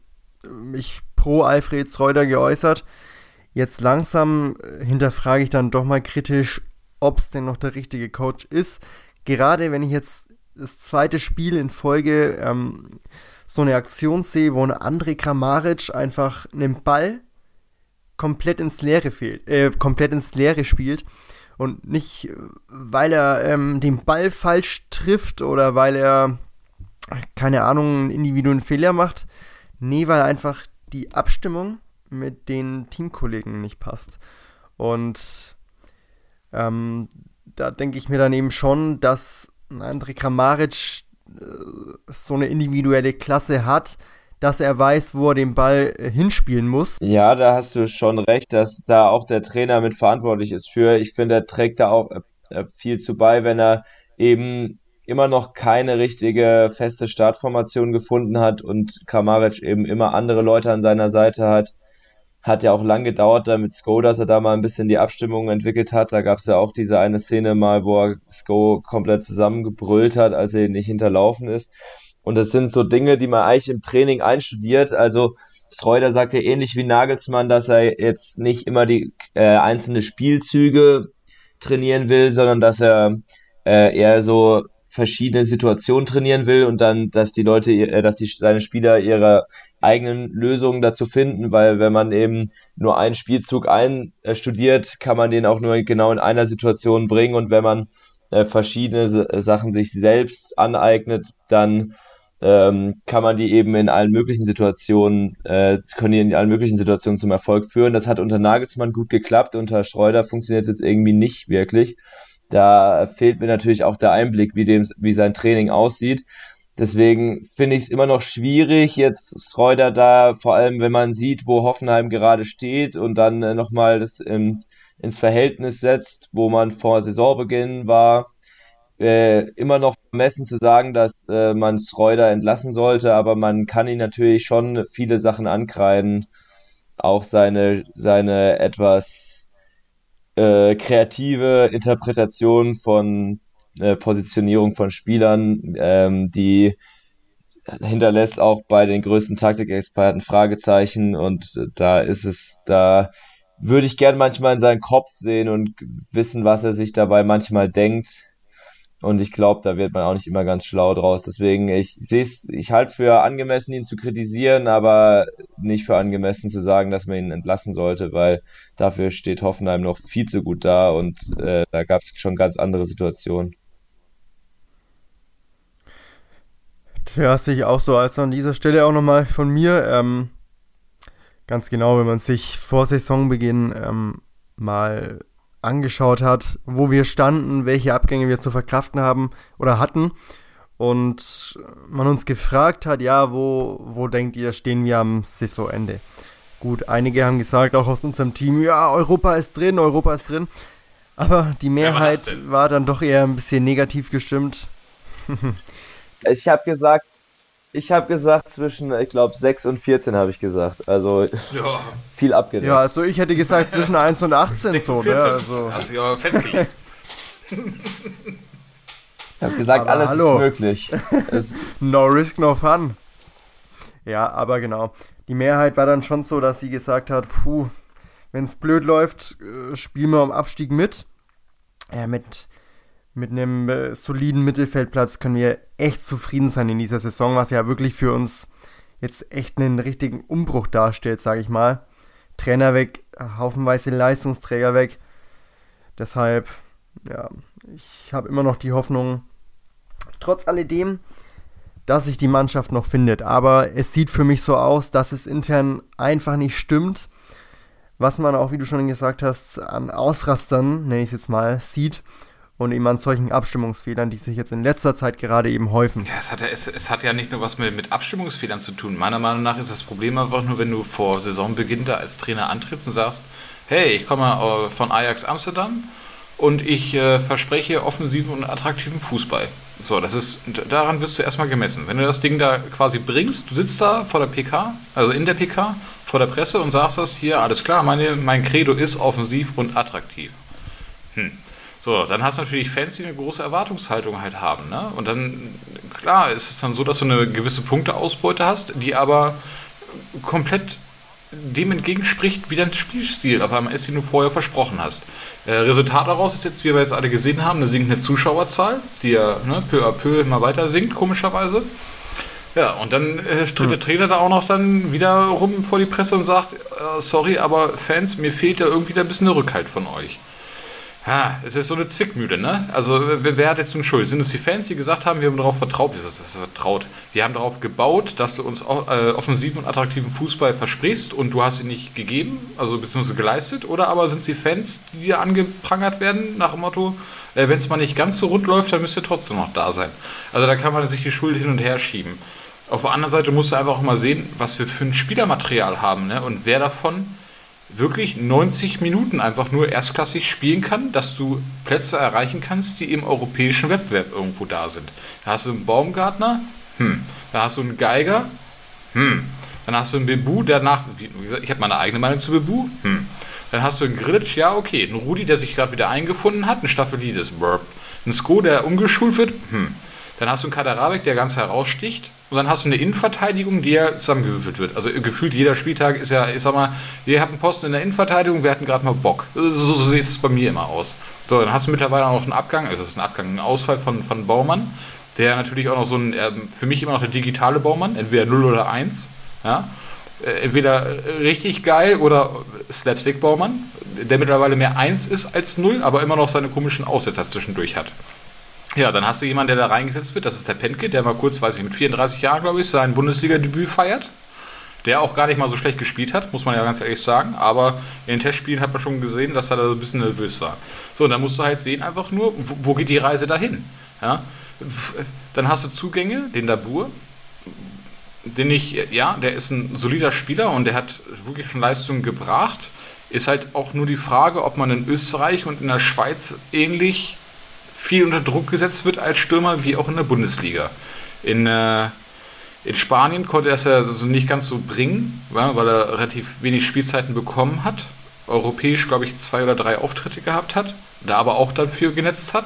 mich pro Alfred Schreuder geäußert. Jetzt langsam äh, hinterfrage ich dann doch mal kritisch, ob es denn noch der richtige Coach ist. Gerade wenn ich jetzt das zweite Spiel in Folge ähm, so eine Aktion sehe, wo ein André Kramaric einfach einen Ball komplett ins Leere fehlt, äh, komplett ins Leere spielt und nicht, weil er ähm, den Ball falsch trifft oder weil er keine Ahnung einen individuellen Fehler macht, nee, weil einfach die Abstimmung mit den Teamkollegen nicht passt. Und ähm, da denke ich mir dann eben schon, dass André Kramaric äh, so eine individuelle Klasse hat, dass er weiß, wo er den Ball äh, hinspielen muss. Ja, da hast du schon recht, dass da auch der Trainer mit verantwortlich ist für. Ich finde, er trägt da auch äh, viel zu bei, wenn er eben immer noch keine richtige feste Startformation gefunden hat und Kramaric eben immer andere Leute an seiner Seite hat. Hat ja auch lang gedauert da mit Sko, dass er da mal ein bisschen die Abstimmung entwickelt hat. Da gab es ja auch diese eine Szene mal, wo er Sko komplett zusammengebrüllt hat, als er nicht hinterlaufen ist. Und das sind so Dinge, die man eigentlich im Training einstudiert. Also Streuder sagt ja ähnlich wie Nagelsmann, dass er jetzt nicht immer die äh, einzelne Spielzüge trainieren will, sondern dass er äh, eher so verschiedene Situationen trainieren will und dann, dass die Leute, äh, dass die, seine Spieler ihre eigenen Lösungen dazu finden, weil wenn man eben nur einen Spielzug einstudiert, kann man den auch nur genau in einer Situation bringen und wenn man äh, verschiedene Sachen sich selbst aneignet, dann ähm, kann man die eben in allen möglichen Situationen, äh, können die in allen möglichen Situationen zum Erfolg führen. Das hat unter Nagelsmann gut geklappt, unter Schreuder funktioniert es jetzt irgendwie nicht wirklich. Da fehlt mir natürlich auch der Einblick, wie, dem, wie sein Training aussieht. Deswegen finde ich es immer noch schwierig, jetzt Schreuder da, vor allem wenn man sieht, wo Hoffenheim gerade steht und dann äh, nochmal das ähm, ins Verhältnis setzt, wo man vor Saisonbeginn war, äh, immer noch vermessen zu sagen, dass äh, man Schreuder entlassen sollte, aber man kann ihn natürlich schon viele Sachen ankreiden. Auch seine, seine etwas äh, kreative Interpretation von äh, Positionierung von Spielern, ähm, die hinterlässt auch bei den größten Taktikexperten Fragezeichen und da ist es, da würde ich gern manchmal in seinen Kopf sehen und wissen, was er sich dabei manchmal denkt. Und ich glaube, da wird man auch nicht immer ganz schlau draus. Deswegen, ich sehe es, ich halte es für angemessen, ihn zu kritisieren, aber nicht für angemessen zu sagen, dass man ihn entlassen sollte, weil dafür steht Hoffenheim noch viel zu gut da und äh, da gab es schon ganz andere Situationen. Ja, sehe ich auch so. Also an dieser Stelle auch nochmal von mir. Ähm, ganz genau, wenn man sich vor Saisonbeginn ähm, mal angeschaut hat, wo wir standen, welche Abgänge wir zu verkraften haben oder hatten und man uns gefragt hat, ja, wo, wo denkt ihr, stehen wir am Saisonende? Gut, einige haben gesagt, auch aus unserem Team, ja, Europa ist drin, Europa ist drin. Aber die Mehrheit war, war dann doch eher ein bisschen negativ gestimmt. ich habe gesagt, ich habe gesagt zwischen, ich glaube, 6 und 14 habe ich gesagt. Also ja. viel abgedeckt. Ja, also ich hätte gesagt zwischen 1 und 18 so, ne? Also. Hast du ja festgelegt. ich habe gesagt, aber alles hallo. ist möglich. no risk, no fun. Ja, aber genau. Die Mehrheit war dann schon so, dass sie gesagt hat, puh, wenn es blöd läuft, äh, spielen wir am Abstieg mit. Ja, mit mit einem äh, soliden Mittelfeldplatz können wir echt zufrieden sein in dieser Saison, was ja wirklich für uns jetzt echt einen richtigen Umbruch darstellt, sage ich mal. Trainer weg, haufenweise Leistungsträger weg. Deshalb, ja, ich habe immer noch die Hoffnung, trotz alledem, dass sich die Mannschaft noch findet. Aber es sieht für mich so aus, dass es intern einfach nicht stimmt. Was man auch, wie du schon gesagt hast, an Ausrastern, nenne ich es jetzt mal, sieht und eben an solchen Abstimmungsfehlern, die sich jetzt in letzter Zeit gerade eben häufen. Ja, es hat ja, es, es hat ja nicht nur was mit, mit Abstimmungsfehlern zu tun. Meiner Meinung nach ist das Problem einfach nur, wenn du vor Saisonbeginn da als Trainer antrittst und sagst, hey, ich komme äh, von Ajax Amsterdam und ich äh, verspreche offensiven und attraktiven Fußball. So, das ist, daran wirst du erstmal gemessen. Wenn du das Ding da quasi bringst, du sitzt da vor der PK, also in der PK, vor der Presse und sagst das hier, alles klar, meine, mein Credo ist offensiv und attraktiv. Hm. So, dann hast du natürlich Fans, die eine große Erwartungshaltung halt haben. Ne? Und dann, klar, ist es dann so, dass du eine gewisse Punkteausbeute hast, die aber komplett dem entgegenspricht, wie dein Spielstil auf einmal ist, den du vorher versprochen hast. Äh, Resultat daraus ist jetzt, wie wir jetzt alle gesehen haben, eine sinkende Zuschauerzahl, die ja ne, peu à peu immer weiter sinkt, komischerweise. Ja, und dann äh, tritt der Trainer da auch noch dann wieder rum vor die Presse und sagt, äh, sorry, aber Fans, mir fehlt ja irgendwie da ein bisschen der Rückhalt von euch. Ha, es ist so eine Zwickmühle, ne? Also wer, hat jetzt nun Schuld? Sind es die Fans, die gesagt haben, wir haben darauf vertraut? Das ist, das ist vertraut. Wir haben darauf gebaut, dass du uns äh, offensiven und attraktiven Fußball versprichst und du hast ihn nicht gegeben, also beziehungsweise geleistet. Oder aber sind es die Fans, die dir angeprangert werden nach dem Motto, äh, wenn es mal nicht ganz so rund läuft, dann müsst ihr trotzdem noch da sein. Also da kann man sich die Schuld hin und her schieben. Auf der anderen Seite musst du einfach auch mal sehen, was wir für ein Spielermaterial haben, ne? Und wer davon wirklich 90 Minuten einfach nur erstklassig spielen kann, dass du Plätze erreichen kannst, die im europäischen Wettbewerb irgendwo da sind. Da hast du einen Baumgartner, hm. Da hast du einen Geiger, hm. Dann hast du einen Bebu, der nach, wie gesagt, ich habe meine eigene Meinung zu Bebu, hm. Dann hast du einen Grillitsch, ja okay, einen Rudi, der sich gerade wieder eingefunden hat, ein Staffelidis, burp. Ein Sko, der umgeschult wird, hm. Dann hast du einen Kaderabek, der ganz heraussticht. Und dann hast du eine Innenverteidigung, die ja zusammengewürfelt wird. Also gefühlt jeder Spieltag ist ja, ich sag mal, wir hatten einen Posten in der Innenverteidigung, wir hatten gerade mal Bock. So, so, sieht es bei mir immer aus. So, dann hast du mittlerweile auch noch einen Abgang, also das ist ein Abgang, ein Ausfall von, von Baumann, der natürlich auch noch so ein, ähm, für mich immer noch der digitale Baumann, entweder 0 oder 1. Ja? Äh, entweder richtig geil oder Slapstick Baumann, der mittlerweile mehr 1 ist als 0, aber immer noch seine komischen Aussetzer zwischendurch hat. Ja, dann hast du jemanden, der da reingesetzt wird. Das ist der Penke, der mal kurz, weiß ich, mit 34 Jahren, glaube ich, sein Bundesliga-Debüt feiert. Der auch gar nicht mal so schlecht gespielt hat, muss man ja ganz ehrlich sagen. Aber in den Testspielen hat man schon gesehen, dass er da so ein bisschen nervös war. So, und dann musst du halt sehen, einfach nur, wo, geht die Reise dahin? Ja? Dann hast du Zugänge, den Dabur, den ich, ja, der ist ein solider Spieler und der hat wirklich schon Leistungen gebracht. Ist halt auch nur die Frage, ob man in Österreich und in der Schweiz ähnlich viel unter Druck gesetzt wird als Stürmer, wie auch in der Bundesliga. In, äh, in Spanien konnte er es ja so nicht ganz so bringen, weil er relativ wenig Spielzeiten bekommen hat. Europäisch, glaube ich, zwei oder drei Auftritte gehabt hat, da aber auch dafür genetzt hat.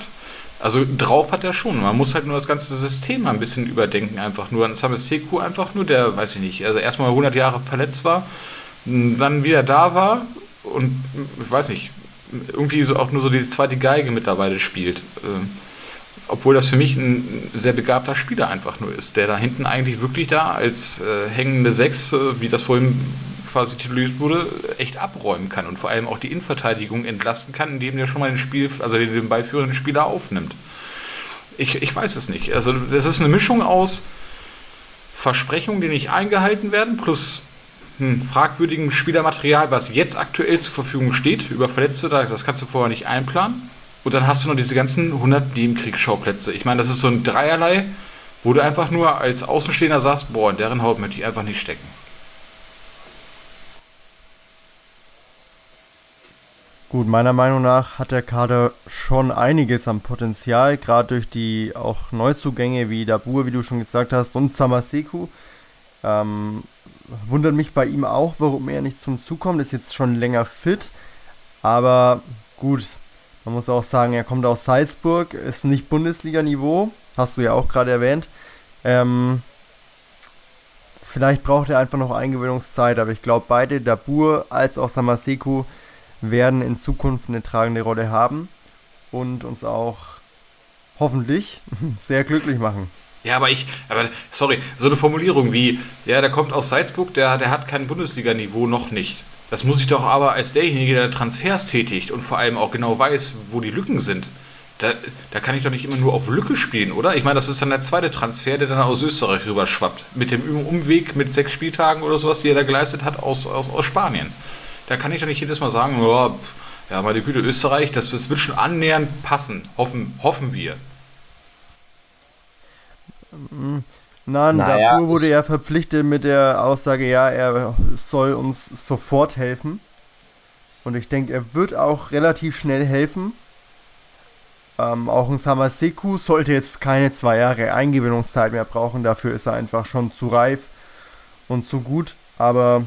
Also drauf hat er schon. Man muss halt nur das ganze System ein bisschen überdenken, einfach nur. An Samis Seku einfach nur, der, weiß ich nicht, also erstmal 100 Jahre verletzt war, dann wieder da war und, ich weiß nicht, irgendwie so auch nur so die zweite Geige mittlerweile spielt. Äh, obwohl das für mich ein sehr begabter Spieler einfach nur ist, der da hinten eigentlich wirklich da als äh, hängende Sechs, äh, wie das vorhin quasi tituliert wurde, echt abräumen kann und vor allem auch die Innenverteidigung entlasten kann, indem er schon mal den Spiel, also den beiführenden Spieler aufnimmt. Ich, ich weiß es nicht. Also das ist eine Mischung aus Versprechungen, die nicht eingehalten werden, plus hm, fragwürdigem Spielermaterial, was jetzt aktuell zur Verfügung steht, über Verletzte, das kannst du vorher nicht einplanen. Und dann hast du noch diese ganzen 100 Nebenkriegsschauplätze. Ich meine, das ist so ein Dreierlei, wo du einfach nur als Außenstehender sagst, boah, in deren Haut möchte ich einfach nicht stecken. Gut, meiner Meinung nach hat der Kader schon einiges am Potenzial, gerade durch die auch Neuzugänge wie Dabur, wie du schon gesagt hast, und Samaseku. Ähm, wundert mich bei ihm auch, warum er nicht zum Zug kommt. Ist jetzt schon länger fit. Aber gut, man muss auch sagen, er kommt aus Salzburg, ist nicht Bundesliga-Niveau, hast du ja auch gerade erwähnt. Ähm, vielleicht braucht er einfach noch Eingewöhnungszeit, aber ich glaube, beide, Dabur als auch Samaseku, werden in Zukunft eine tragende Rolle haben und uns auch hoffentlich sehr glücklich machen. Ja, aber ich, aber sorry, so eine Formulierung wie, ja, der kommt aus Salzburg, der, der hat kein Bundesliga-Niveau noch nicht. Das muss ich doch aber als derjenige, der Transfers tätigt und vor allem auch genau weiß, wo die Lücken sind, da, da kann ich doch nicht immer nur auf Lücke spielen, oder? Ich meine, das ist dann der zweite Transfer, der dann aus Österreich rüberschwappt. Mit dem Umweg mit sechs Spieltagen oder sowas, die er da geleistet hat aus, aus, aus Spanien. Da kann ich doch nicht jedes Mal sagen, oh, ja, meine Güte, Österreich, das, das wird schon annähernd passen. Hoffen, hoffen wir. Nein, naja, Dabur wurde ja verpflichtet mit der Aussage, ja, er soll uns sofort helfen. Und ich denke, er wird auch relativ schnell helfen. Ähm, auch ein Samaseku sollte jetzt keine zwei Jahre Eingewöhnungszeit mehr brauchen. Dafür ist er einfach schon zu reif und zu gut. Aber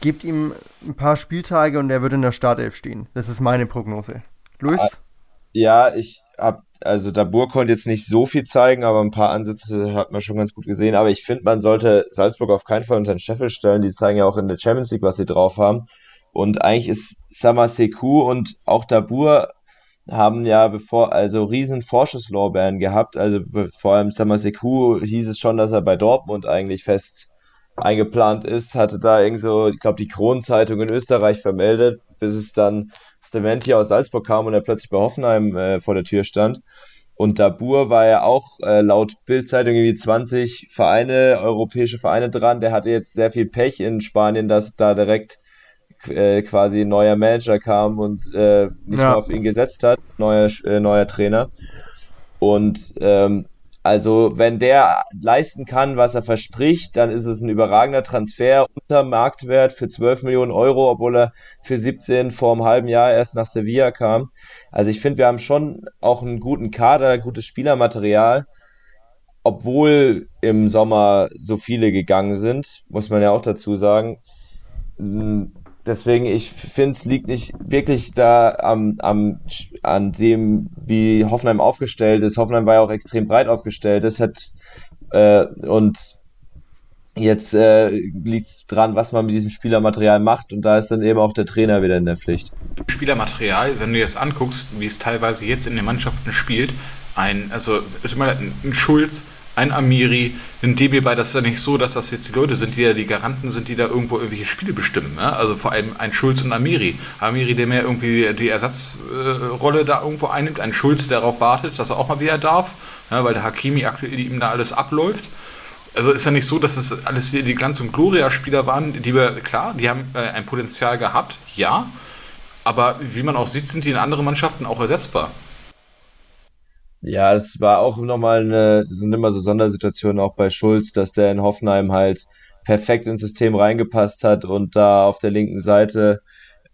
gebt ihm ein paar Spieltage und er wird in der Startelf stehen. Das ist meine Prognose. Luis? Ja, ich habe also Dabur konnte jetzt nicht so viel zeigen, aber ein paar Ansätze hat man schon ganz gut gesehen. Aber ich finde, man sollte Salzburg auf keinen Fall unter den Scheffel stellen. Die zeigen ja auch in der Champions League, was sie drauf haben. Und eigentlich ist Samaseku und auch Dabur haben ja bevor, also riesen Vorschusslorbeeren gehabt. Also vor allem Samaseku hieß es schon, dass er bei Dortmund eigentlich fest eingeplant ist, hatte da irgend so, ich glaube, die Kronenzeitung in Österreich vermeldet, bis es dann Steventi aus Salzburg kam und er plötzlich bei Hoffenheim äh, vor der Tür stand. Und Dabur war ja auch äh, laut Bildzeitung irgendwie 20 Vereine, europäische Vereine dran. Der hatte jetzt sehr viel Pech in Spanien, dass da direkt äh, quasi ein neuer Manager kam und äh, nicht ja. mehr auf ihn gesetzt hat, neuer, äh, neuer Trainer. Und ähm, also, wenn der leisten kann, was er verspricht, dann ist es ein überragender Transfer unter Marktwert für 12 Millionen Euro, obwohl er für 17 vor einem halben Jahr erst nach Sevilla kam. Also ich finde, wir haben schon auch einen guten Kader, gutes Spielermaterial, obwohl im Sommer so viele gegangen sind, muss man ja auch dazu sagen deswegen, ich finde, es liegt nicht wirklich da am, am, an dem, wie Hoffenheim aufgestellt ist. Hoffenheim war ja auch extrem breit aufgestellt. Das hat, äh, und jetzt äh, liegt es dran, was man mit diesem Spielermaterial macht. Und da ist dann eben auch der Trainer wieder in der Pflicht. Spielermaterial, wenn du dir das anguckst, wie es teilweise jetzt in den Mannschaften spielt, ein, also, ein Schulz, ein Amiri, ein DB bei, das ist ja nicht so, dass das jetzt die Leute sind, die ja die Garanten sind, die da irgendwo irgendwelche Spiele bestimmen. Ne? Also vor allem ein Schulz und Amiri. Amiri, der mehr irgendwie die Ersatzrolle äh, da irgendwo einnimmt, ein Schulz, der darauf wartet, dass er auch mal wieder darf, ne? weil der Hakimi aktuell ihm da alles abläuft. Also ist ja nicht so, dass es alles die Glanz- und Gloria-Spieler waren, die wir, klar, die haben äh, ein Potenzial gehabt, ja, aber wie man auch sieht, sind die in anderen Mannschaften auch ersetzbar. Ja, es war auch nochmal eine, das sind immer so Sondersituationen auch bei Schulz, dass der in Hoffenheim halt perfekt ins System reingepasst hat und da auf der linken Seite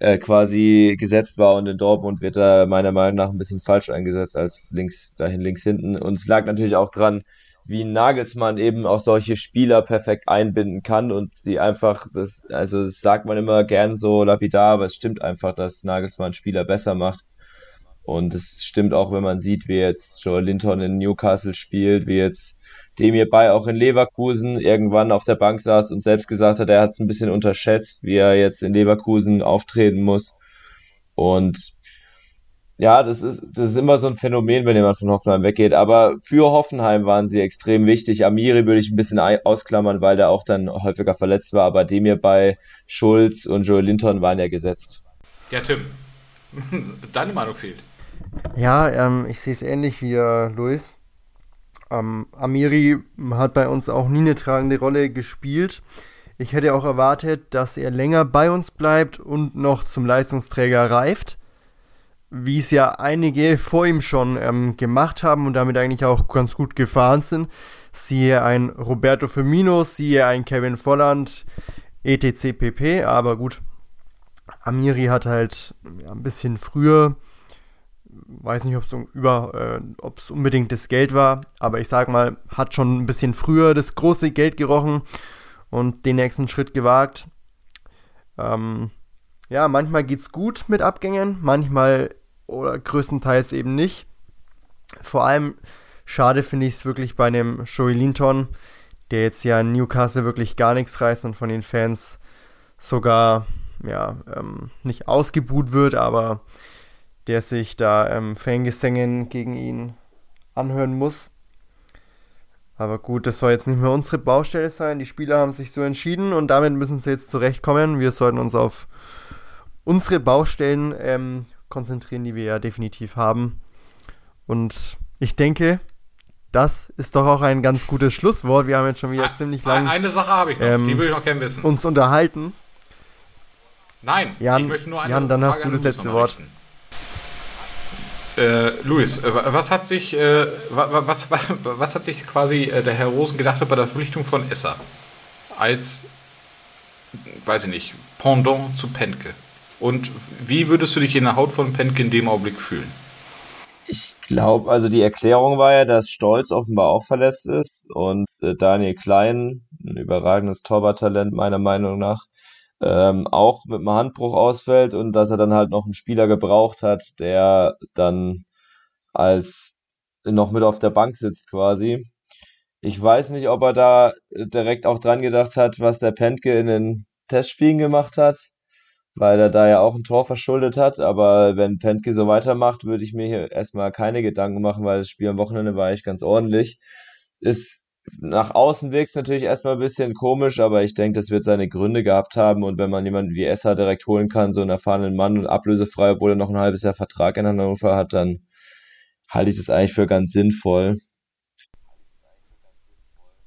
äh, quasi gesetzt war und in Dortmund wird er meiner Meinung nach ein bisschen falsch eingesetzt als links, dahin links hinten. Und es lag natürlich auch dran, wie Nagelsmann eben auch solche Spieler perfekt einbinden kann und sie einfach, das, also das sagt man immer gern so lapidar, aber es stimmt einfach, dass Nagelsmann Spieler besser macht. Und es stimmt auch, wenn man sieht, wie jetzt Joel Linton in Newcastle spielt, wie jetzt Demir Bay auch in Leverkusen irgendwann auf der Bank saß und selbst gesagt hat, er hat es ein bisschen unterschätzt, wie er jetzt in Leverkusen auftreten muss. Und ja, das ist, das ist immer so ein Phänomen, wenn jemand von Hoffenheim weggeht. Aber für Hoffenheim waren sie extrem wichtig. Amiri würde ich ein bisschen ausklammern, weil der auch dann häufiger verletzt war. Aber Demir bei Schulz und Joel Linton waren ja gesetzt. Ja, Tim, deine Meinung fehlt. Ja, ähm, ich sehe es ähnlich wie äh, Luis. Ähm, Amiri hat bei uns auch nie eine tragende Rolle gespielt. Ich hätte auch erwartet, dass er länger bei uns bleibt und noch zum Leistungsträger reift, wie es ja einige vor ihm schon ähm, gemacht haben und damit eigentlich auch ganz gut gefahren sind. Siehe ein Roberto Firmino, siehe ein Kevin Volland, etc. pp. Aber gut, Amiri hat halt ja, ein bisschen früher weiß nicht, ob es über, äh, unbedingt das Geld war, aber ich sag mal, hat schon ein bisschen früher das große Geld gerochen und den nächsten Schritt gewagt. Ähm, ja, manchmal geht's gut mit Abgängen, manchmal oder größtenteils eben nicht. Vor allem schade finde ich es wirklich bei einem Joey Linton, der jetzt ja in Newcastle wirklich gar nichts reißt und von den Fans sogar ja, ähm, nicht ausgebuht wird, aber der sich da ähm, Fangesängen gegen ihn anhören muss. Aber gut, das soll jetzt nicht mehr unsere Baustelle sein. Die Spieler haben sich so entschieden und damit müssen sie jetzt zurechtkommen. Wir sollten uns auf unsere Baustellen ähm, konzentrieren, die wir ja definitiv haben. Und ich denke, das ist doch auch ein ganz gutes Schlusswort. Wir haben jetzt schon wieder ziemlich lange. Eine Sache habe ich noch, ähm, die will ich noch gerne wissen. Uns unterhalten. Nein, Jan, ich möchte nur eine Jan, dann Frage hast du das letzte Wort. Richten. Äh, Luis, äh, was hat sich, äh, was, was, was, hat sich quasi äh, der Herr Rosen gedacht bei der Verpflichtung von Esser als, weiß ich nicht, Pendant zu Penke? Und wie würdest du dich in der Haut von Penke in dem Augenblick fühlen? Ich glaube, also die Erklärung war ja, dass Stolz offenbar auch verletzt ist und äh, Daniel Klein, ein überragendes Torwarttalent meiner Meinung nach, ähm, auch mit einem Handbruch ausfällt und dass er dann halt noch einen Spieler gebraucht hat, der dann als noch mit auf der Bank sitzt quasi. Ich weiß nicht, ob er da direkt auch dran gedacht hat, was der Pentke in den Testspielen gemacht hat, weil er da ja auch ein Tor verschuldet hat. Aber wenn Pentke so weitermacht, würde ich mir hier erstmal keine Gedanken machen, weil das Spiel am Wochenende war echt ganz ordentlich. Ist nach außen wirkt es natürlich erstmal ein bisschen komisch, aber ich denke, das wird seine Gründe gehabt haben. Und wenn man jemanden wie Esser direkt holen kann, so einen erfahrenen Mann und ablösefrei, obwohl er noch ein halbes Jahr Vertrag in Hannover hat, dann halte ich das eigentlich für ganz sinnvoll.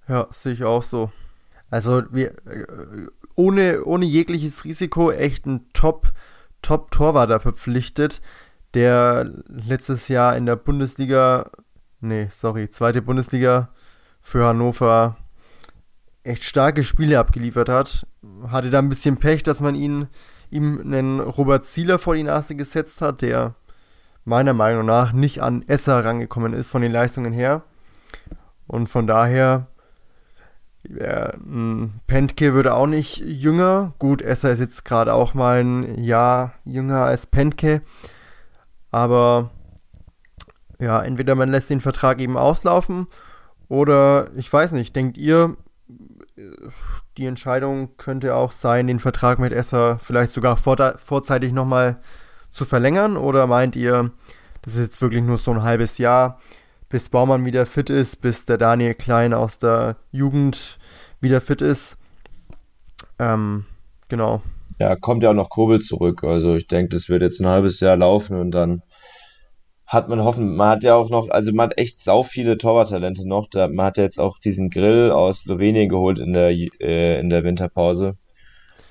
Ja, sehe ich auch so. Also wir, äh, ohne, ohne jegliches Risiko echt ein Top, Top-Torwart verpflichtet, der letztes Jahr in der Bundesliga, nee, sorry, zweite Bundesliga für Hannover echt starke Spiele abgeliefert hat. Hatte da ein bisschen Pech, dass man ihn, ihm einen Robert Zieler vor die Nase gesetzt hat, der meiner Meinung nach nicht an Esser rangekommen ist von den Leistungen her. Und von daher, ja, Pentke würde auch nicht jünger. Gut, Esser ist jetzt gerade auch mal ein Jahr jünger als Pentke. Aber ja, entweder man lässt den Vertrag eben auslaufen oder ich weiß nicht, denkt ihr, die Entscheidung könnte auch sein, den Vertrag mit Esser vielleicht sogar vor, vorzeitig nochmal zu verlängern? Oder meint ihr, das ist jetzt wirklich nur so ein halbes Jahr, bis Baumann wieder fit ist, bis der Daniel Klein aus der Jugend wieder fit ist? Ähm, genau. Ja, kommt ja auch noch Kobel zurück. Also ich denke, das wird jetzt ein halbes Jahr laufen und dann hat man hoffen, man hat ja auch noch, also man hat echt sau viele Torwarttalente noch. Da, man hat ja jetzt auch diesen Grill aus Slowenien geholt in der, äh, in der Winterpause.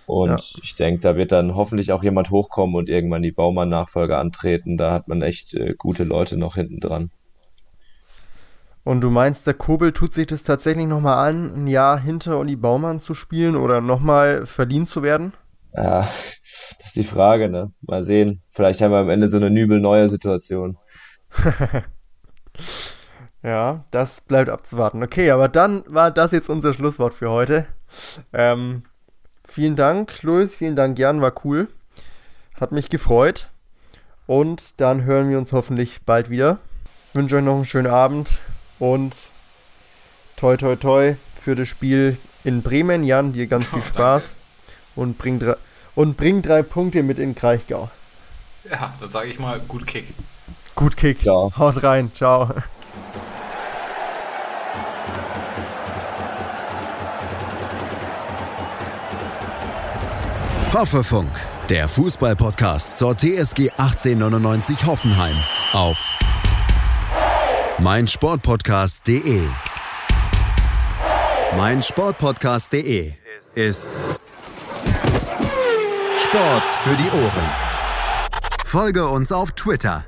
Und ja. ich denke, da wird dann hoffentlich auch jemand hochkommen und irgendwann die Baumann-Nachfolge antreten. Da hat man echt äh, gute Leute noch hinten dran. Und du meinst, der Kobel tut sich das tatsächlich nochmal an, ein Jahr hinter Uli Baumann zu spielen oder nochmal verdient zu werden? Ja, das ist die Frage, ne? Mal sehen. Vielleicht haben wir am Ende so eine nübel neue Situation. ja, das bleibt abzuwarten. Okay, aber dann war das jetzt unser Schlusswort für heute. Ähm, vielen Dank, Luis, vielen Dank, Jan, war cool. Hat mich gefreut. Und dann hören wir uns hoffentlich bald wieder. Ich wünsche euch noch einen schönen Abend und toi toi toi für das Spiel in Bremen. Jan, dir ganz viel Spaß oh, und bring, drei, und bring drei Punkte mit in Kraichgau. Ja, dann sage ich mal, gut Kick. Gut Kick. Ciao. Haut rein. Ciao. Hoffefunk, der Fußballpodcast zur TSG 1899 Hoffenheim auf meinsportpodcast.de. Meinsportpodcast.de ist Sport für die Ohren. Folge uns auf Twitter